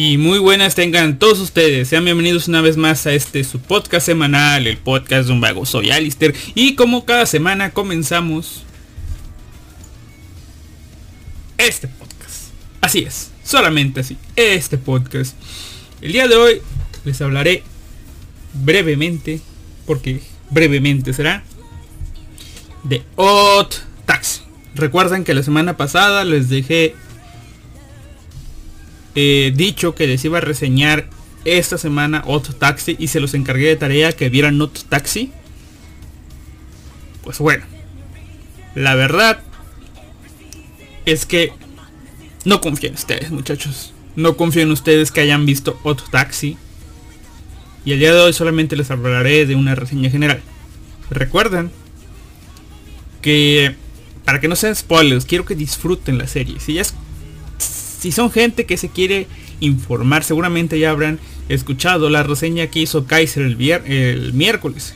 Y muy buenas tengan todos ustedes, sean bienvenidos una vez más a este su podcast semanal, el podcast de un vago. Soy Alister y como cada semana comenzamos este podcast. Así es, solamente así, este podcast. El día de hoy les hablaré brevemente, porque brevemente será, de Hot Taxi. Recuerden que la semana pasada les dejé eh, dicho que les iba a reseñar esta semana Otto Taxi y se los encargué de tarea que vieran Otto Taxi. Pues bueno, la verdad es que no confío en ustedes, muchachos. No confío en ustedes que hayan visto Otto Taxi. Y el día de hoy solamente les hablaré de una reseña general. Recuerden que para que no sean spoilers, quiero que disfruten la serie. Si ya si son gente que se quiere informar, seguramente ya habrán escuchado la reseña que hizo Kaiser el, el miércoles.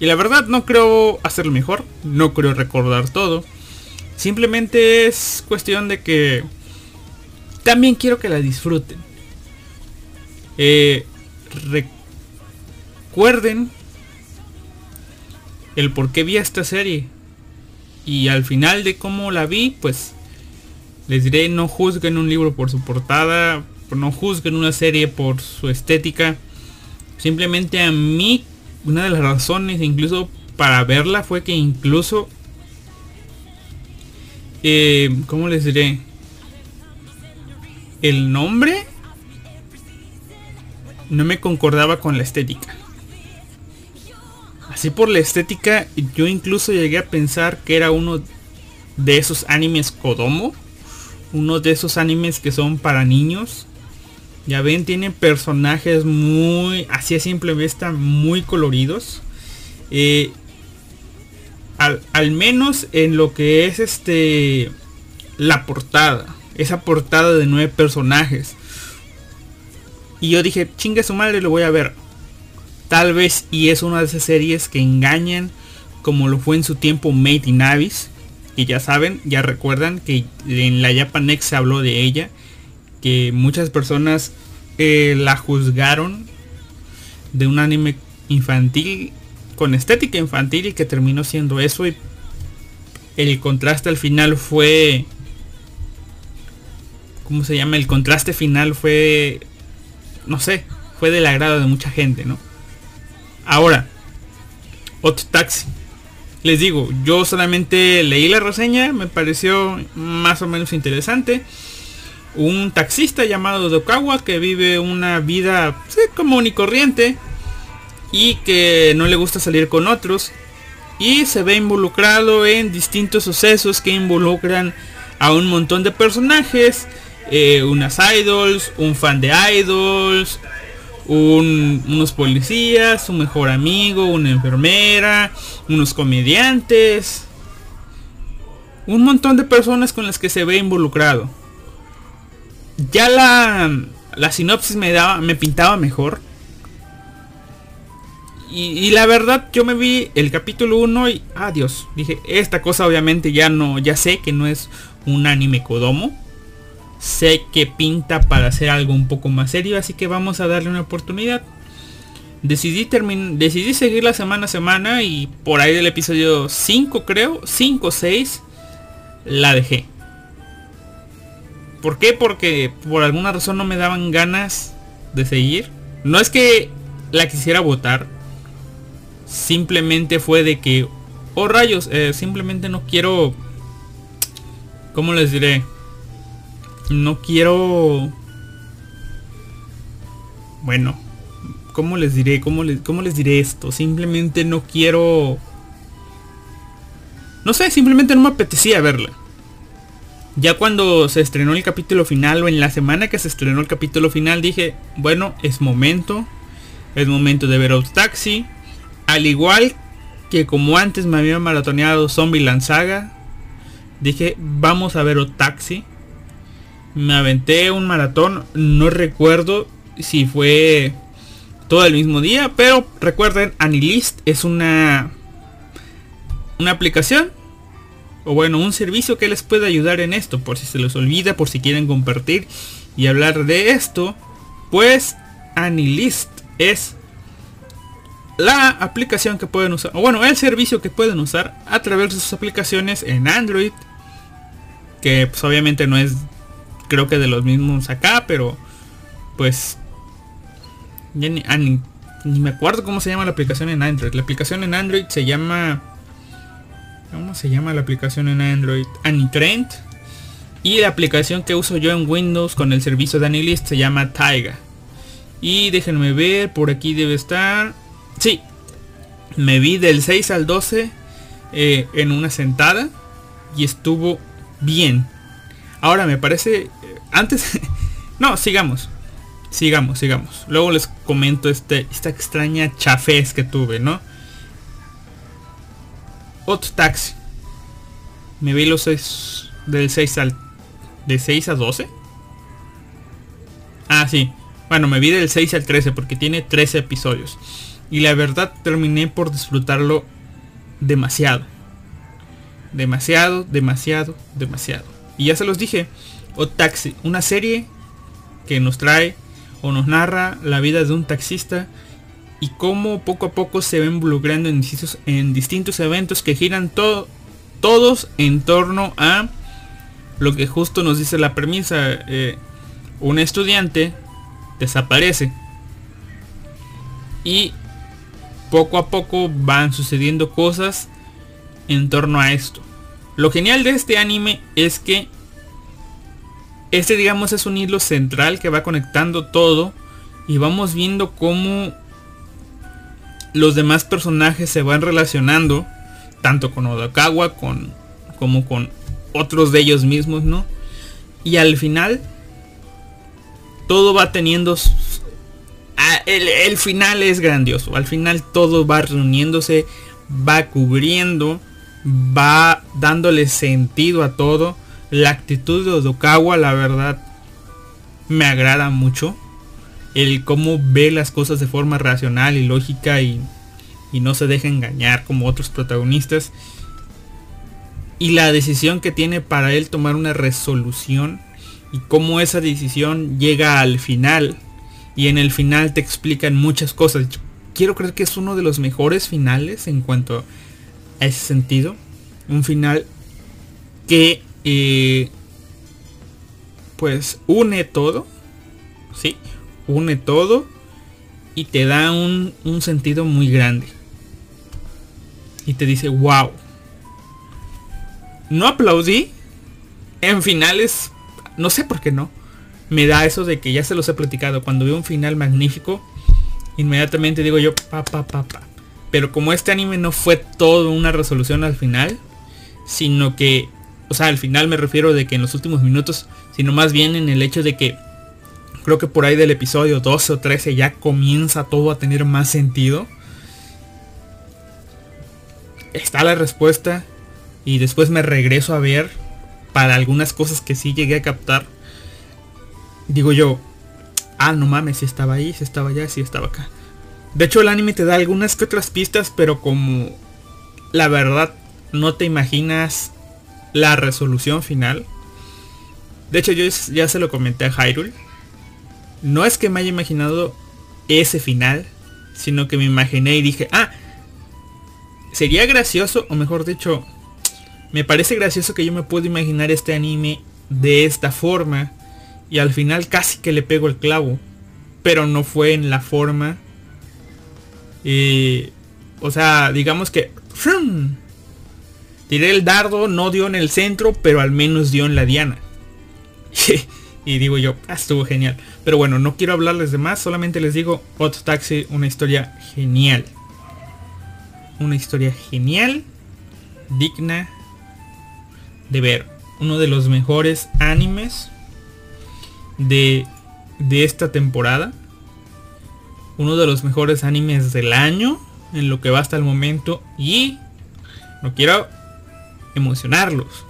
Y la verdad no creo hacerlo mejor, no creo recordar todo. Simplemente es cuestión de que también quiero que la disfruten. Eh, recuerden el por qué vi esta serie. Y al final de cómo la vi, pues les diré, no juzguen un libro por su portada, no juzguen una serie por su estética. Simplemente a mí, una de las razones incluso para verla fue que incluso... Eh, ¿Cómo les diré? El nombre no me concordaba con la estética. Así por la estética, yo incluso llegué a pensar que era uno de esos animes Kodomo uno de esos animes que son para niños. Ya ven, tienen personajes muy, así a simple vista, muy coloridos. Eh, al, menos en lo que es este la portada. Esa portada de nueve personajes. Y yo dije, chingue su madre, lo voy a ver. Tal vez y es una de esas series que engañan. Como lo fue en su tiempo Made in Abyss. Y ya saben, ya recuerdan que en la Japanex se habló de ella, que muchas personas eh, la juzgaron de un anime infantil con estética infantil y que terminó siendo eso y el contraste al final fue ¿cómo se llama? El contraste final fue no sé, fue del agrado de mucha gente, ¿no? Ahora, Otto Taxi les digo, yo solamente leí la reseña, me pareció más o menos interesante. Un taxista llamado Dokawa que vive una vida común y corriente y que no le gusta salir con otros y se ve involucrado en distintos sucesos que involucran a un montón de personajes, eh, unas idols, un fan de idols, unos policías, un mejor amigo, una enfermera, unos comediantes, un montón de personas con las que se ve involucrado. Ya la, la sinopsis me daba, me pintaba mejor. Y, la verdad yo me vi el capítulo 1 y adiós. dije, esta cosa obviamente ya no, ya sé que no es un anime Kodomo sé que pinta para hacer algo un poco más serio, así que vamos a darle una oportunidad. Decidí, decidí seguir la semana a semana y por ahí del episodio 5 creo, 5 o 6, la dejé. ¿Por qué? Porque por alguna razón no me daban ganas de seguir. No es que la quisiera votar. Simplemente fue de que, oh rayos, eh, simplemente no quiero... ¿Cómo les diré? No quiero... Bueno, ¿cómo les diré? ¿Cómo les, ¿Cómo les diré esto? Simplemente no quiero... No sé, simplemente no me apetecía verla. Ya cuando se estrenó el capítulo final o en la semana que se estrenó el capítulo final dije, bueno, es momento. Es momento de ver Out Taxi. Al igual que como antes me había maratoneado Zombie Saga. Dije, vamos a ver Out Taxi me aventé un maratón, no recuerdo si fue todo el mismo día, pero recuerden, Anilist es una una aplicación o bueno, un servicio que les puede ayudar en esto, por si se les olvida, por si quieren compartir y hablar de esto, pues Anilist es la aplicación que pueden usar, o bueno, el servicio que pueden usar a través de sus aplicaciones en Android, que pues obviamente no es, creo que de los mismos acá, pero pues ya ni, ah, ni, me acuerdo cómo se llama la aplicación en Android. La aplicación en Android se llama, ¿cómo se llama la aplicación en Android? Anitrend. Y la aplicación que uso yo en Windows con el servicio de Anilist se llama Taiga. Y déjenme ver, por aquí debe estar. Sí, me vi del 6 al 12 eh, en una sentada y estuvo bien. Ahora me parece... Eh, antes... no, sigamos. Sigamos, sigamos. Luego les comento este, esta extraña chafez que tuve, ¿no? Otro taxi. Me vi los 6 del 6 al... De 6 a 12. Ah, sí. Bueno, me vi del 6 al 13 porque tiene 13 episodios. Y la verdad terminé por disfrutarlo demasiado. Demasiado, demasiado, demasiado. Y ya se los dije. O Taxi, una serie que nos trae o nos narra la vida de un taxista y cómo poco a poco se va involucrando en distintos, en distintos eventos que giran todo, todos en torno a lo que justo nos dice la premisa. Eh, un estudiante desaparece. Y poco a poco van sucediendo cosas en torno a esto. Lo genial de este anime es que este digamos es un hilo central que va conectando todo y vamos viendo cómo los demás personajes se van relacionando tanto con Odokawa con, como con otros de ellos mismos, ¿no? Y al final todo va teniendo... El, final es grandioso. Al final todo va reuniéndose, va cubriendo, va dándole sentido a todo. La actitud de Odokawa, la verdad, me agrada mucho. El cómo ve las cosas de forma racional y lógica y, y no se deja engañar como otros protagonistas. Y la decisión que tiene para él tomar una resolución y cómo esa decisión llega al final y en el final te explican muchas cosas. quiero creer que es uno de los mejores finales en cuanto a ese sentido. Un final que eh, pues une todo. ¿Sí? Une todo y te da un, un sentido muy grande. Y te dice, wow. No aplaudí en finales no sé por qué no. Me da eso de que ya se los he platicado. Cuando veo un final magnífico, inmediatamente digo yo, pa, pa, pa, pa. Pero como este anime no fue todo una resolución al final, sino que, o sea, al final me refiero de que en los últimos minutos, sino más bien en el hecho de que creo que por ahí del episodio 12 o 13 ya comienza todo a tener más sentido. Está la respuesta y después me regreso a ver para algunas cosas que sí llegué a captar, digo yo, ah, no mames, si estaba ahí, si estaba allá, si estaba acá. De hecho, el anime te da algunas que otras pistas, pero como la verdad no te imaginas la resolución final. De hecho, yo ya se lo comenté a Hyrule. No es que me haya imaginado ese final, sino que me imaginé y dije, ah, sería gracioso, o mejor dicho, me parece gracioso que yo me puedo imaginar este anime de esta forma y al final casi que le pego el clavo, pero no fue en la forma. Eh, o sea, digamos que tiré el dardo, no dio en el centro, pero al menos dio en la diana. y digo yo, ah, estuvo genial. Pero bueno, no quiero hablarles de más, solamente les digo, Hot Taxi, una historia genial. Una historia genial, digna de ver uno de los mejores animes de, de esta temporada. Uno de los mejores animes del año en lo que va hasta el momento. Y no quiero emocionarlos.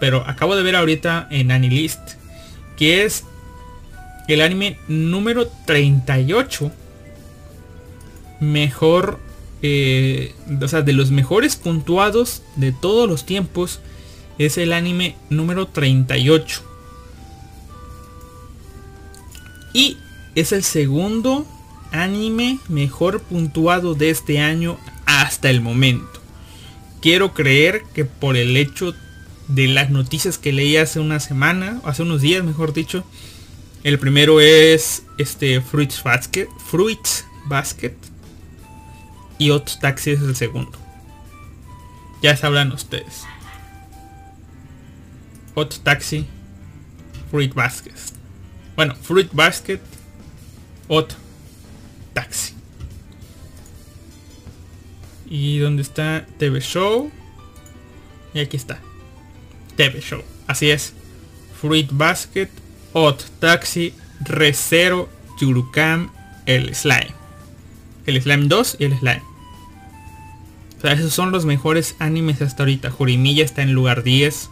Pero acabo de ver ahorita en Anilist que es el anime número 38 mejor eh, o sea de los mejores puntuados de todos los tiempos es el anime número 38. Y es el segundo anime mejor puntuado de este año hasta el momento. Quiero creer que por el hecho de las noticias que leí hace una semana, hace unos días mejor dicho, el primero es este Fruits Basket, Fruits Basket y otro Taxi es el segundo. Ya sabrán ustedes. Hot Taxi, Fruit Basket. Bueno, Fruit Basket, Hot Taxi. ¿Y dónde está TV Show? Y aquí está. TV Show. Así es. Fruit Basket, Hot Taxi, Recero, Yurukam, el Slime. El Slime 2 y el Slime. O sea, esos son los mejores animes hasta ahorita. Jorimilla está en lugar 10.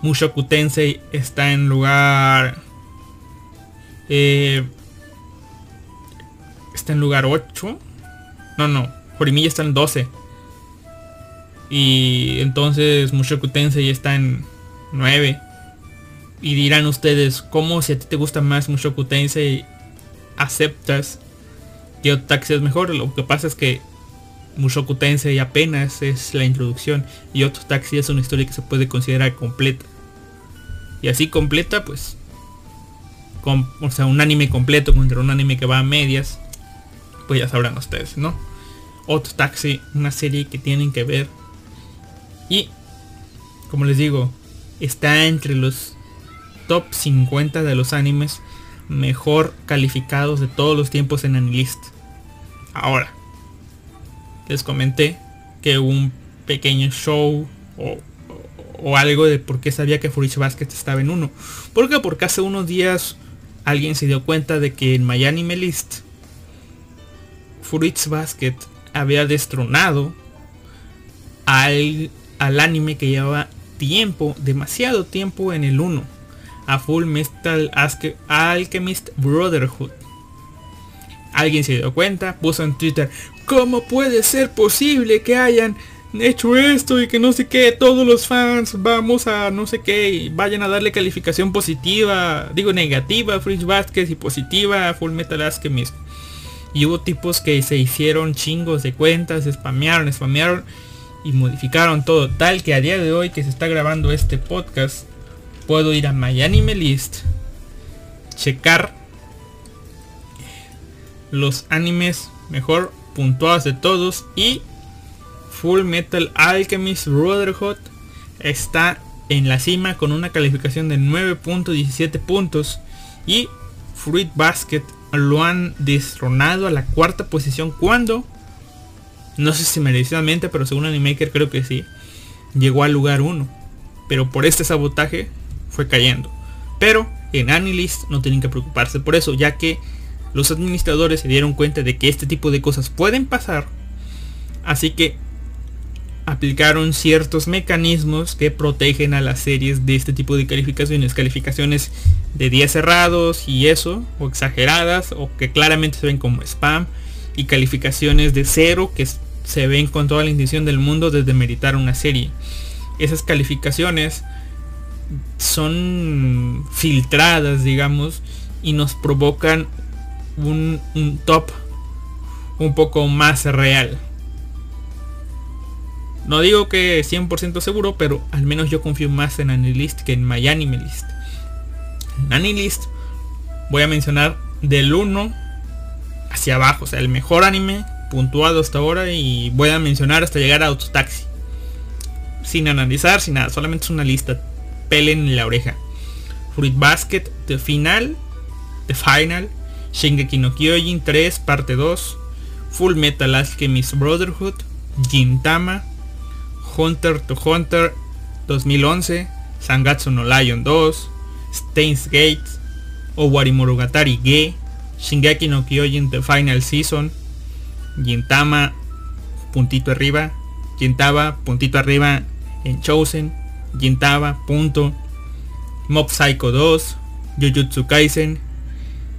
Mushoku Tensei está en lugar... Eh, está en lugar 8. No, no. Jorimilla está en 12. Y entonces Mushoku Tensei está en 9. Y dirán ustedes, ¿cómo si a ti te gusta más Mushoku Tensei aceptas que Otaxi es mejor? Lo que pasa es que Mushoku Tensei apenas es la introducción y Otaxi es una historia que se puede considerar completa. Y así completa, pues, con, o sea, un anime completo contra un anime que va a medias, pues ya sabrán ustedes, ¿no? Taxi, una serie que tienen que ver. Y, como les digo, está entre los top 50 de los animes mejor calificados de todos los tiempos en Anilist. Ahora, les comenté que un pequeño show o, o, algo de por qué sabía que Fruits Basket estaba en uno. ¿Por qué? Porque hace unos días alguien se dio cuenta de que en My Anime List Fruits Basket había destronado al, al anime que llevaba tiempo, demasiado tiempo en el 1, a Full Metal Alchemist Brotherhood. Alguien se dio cuenta, puso en Twitter, ¿cómo puede ser posible que hayan hecho esto y que no sé qué, todos los fans vamos a no sé qué y vayan a darle calificación positiva, digo negativa a Fridge Vázquez y positiva a Full Metal Alchemist. Y hubo tipos que se hicieron chingos de cuentas, spamearon, spamearon y modificaron todo. Tal que a día de hoy que se está grabando este podcast, puedo ir a My Anime List, checar los animes mejor puntuados de todos y Full Metal Alchemist Brotherhood está en la cima con una calificación de 9.17 puntos y Fruit Basket lo han destronado a la cuarta posición cuando, no sé si merecidamente, pero según Animaker creo que sí, llegó al lugar 1. Pero por este sabotaje fue cayendo. Pero en Anilist no tienen que preocuparse por eso, ya que los administradores se dieron cuenta de que este tipo de cosas pueden pasar. Así que aplicaron ciertos mecanismos que protegen a las series de este tipo de calificaciones. Calificaciones de 10 cerrados y eso, o exageradas, o que claramente se ven como spam. Y calificaciones de cero que se ven con toda la intención del mundo de demeritar una serie. Esas calificaciones son filtradas, digamos, y nos provocan un, un top un poco más real. No digo que 100% seguro, pero al menos yo confío más en Anilist que en MyAnimeList. En Anilist voy a mencionar del 1 hacia abajo, o sea, el mejor anime puntuado hasta ahora y voy a mencionar hasta llegar a Autotaxi. Sin analizar, sin nada, solamente es una lista. Pelen en la oreja. Fruit Basket, The Final, The Final, Shingeki no Kyojin 3, parte 2, Full Metal Alchemist Brotherhood, Gintama, Hunter to Hunter 2011, Sangatsu no Lion 2, Stains Gate, Owari Monogatari Ge, Shingeki no Kyojin The Final Season, Gintama, puntito arriba, Gintaba, puntito arriba en Chosen, Gintaba, punto, Mob Psycho 2, Jujutsu Kaisen,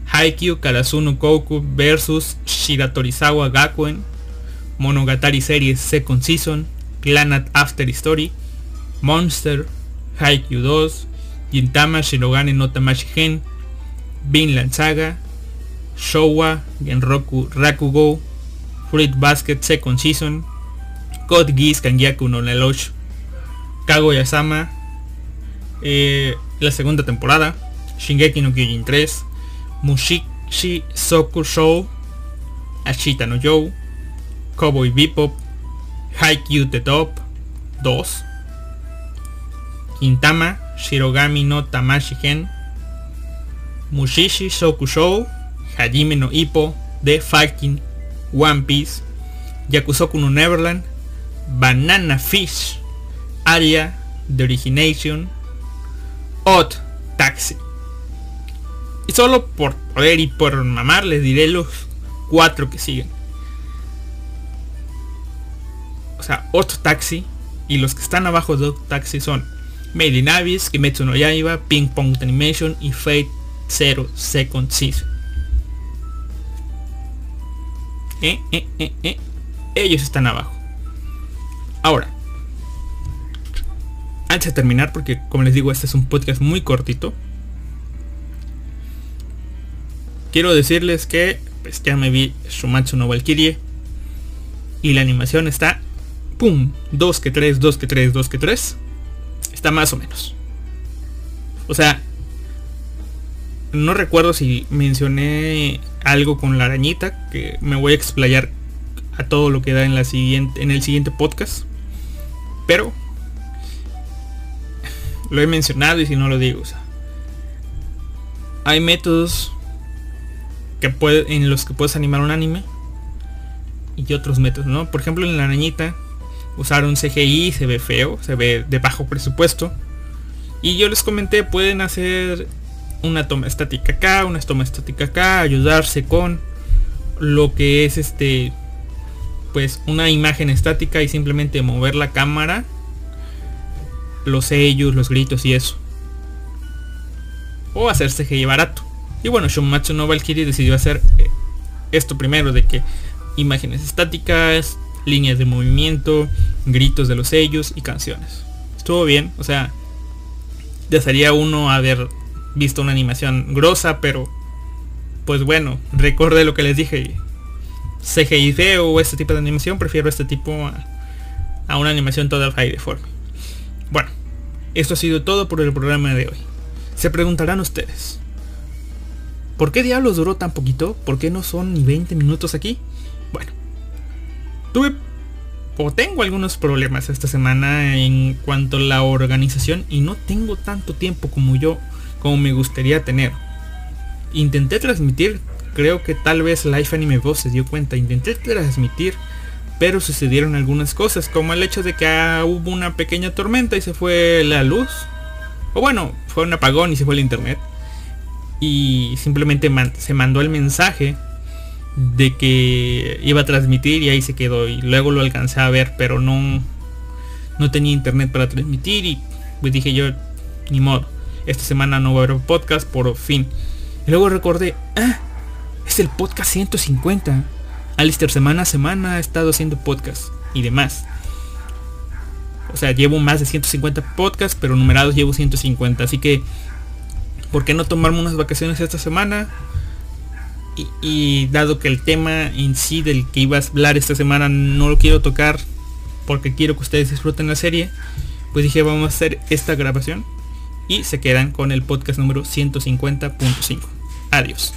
Haikyuu Karasuno Koku versus Shiratorizawa Gakuen, Monogatari Series Second Season, Planet After Story, Monster, Haikyuu 2, Gintama Shirogane no Tamashi Gen, Vinland Saga, Showa Genroku Rakugo, Fruit Basket Second Season, Code Geass Kangyaku no Lelouch, Kaguya-sama, eh, la segunda temporada, Shingeki no Kyojin 3, Mushishi Soku Show, Ashita no Joe, Cowboy Bebop, Haikyuu The Top 2, Kintama, Shirogami no Tamashi Gen, Mushishi Soku Show, Hajime no Ippo, The Fighting, One Piece, Yakusoku no Neverland, Banana Fish, Aria, The Origination, Odd Taxi. Y solo por poder y por mamar les diré los cuatro que siguen. Sea, Odd Taxi y los que están abajo de Odd Taxi son Made in Abyss, Kimetsu no Yaiba, Ping Pong Animation y Fate Zero Second Season. Eh, eh, eh. Ellos están abajo. Ahora, antes de terminar, porque como les digo, este es un podcast muy cortito. Quiero decirles que pues ya me vi Shumatsu no Valkyrie. Y la animación está. ¡Pum! 2 que 3, 2 que 3, 2 que 3. Está más o menos. O sea. No recuerdo si mencioné algo con la arañita. Que me voy a explayar a todo lo que da en la siguiente. en el siguiente podcast. Pero. Lo he mencionado y si no lo digo. O sea, hay métodos que puede, en los que puedes animar un anime y otros métodos, ¿no? Por ejemplo, en la arañita usaron CGI, se ve feo, se ve de bajo presupuesto. Y yo les comenté, pueden hacer una toma estática acá, una toma estática acá, ayudarse con lo que es este pues una imagen estática y simplemente mover la cámara, los sellos, los gritos y eso. O hacer CGI barato. Y bueno, Shumatsu no Valkyrie decidió hacer eh, esto primero, de que imágenes estáticas, líneas de movimiento, gritos de los sellos y canciones. Estuvo bien, o sea, desearía uno haber visto una animación grosa, pero pues bueno, recordé lo que les dije. CGI feo o este tipo de animación, prefiero este tipo a, a una animación toda high deforme. Bueno, esto ha sido todo por el programa de hoy. Se preguntarán ustedes, ¿Por qué diablos duró tan poquito? ¿Por qué no son ni 20 minutos aquí? Bueno, tuve o tengo algunos problemas esta semana en cuanto a la organización y no tengo tanto tiempo como yo, como me gustaría tener. Intenté transmitir, creo que tal vez Life Anime Boss se dio cuenta, intenté transmitir, pero sucedieron algunas cosas, como el hecho de que ah, hubo una pequeña tormenta y se fue la luz. O bueno, fue un apagón y se fue el internet y simplemente se mandó el mensaje de que iba a transmitir y ahí se quedó. Y luego lo alcancé a ver pero no no tenía internet para transmitir y pues dije yo ni modo esta semana no va a haber podcast por fin. Y luego recordé ah es el podcast 150 Alistair semana a semana ha estado haciendo podcast y demás. O sea llevo más de 150 podcasts pero numerados llevo 150 así que ¿por qué no tomarme unas vacaciones esta semana? Y, dado que el tema en sí del que iba a hablar esta semana no lo quiero tocar porque quiero que ustedes disfruten la serie, pues dije vamos a hacer esta grabación y se quedan con el podcast número 150.5. Adiós.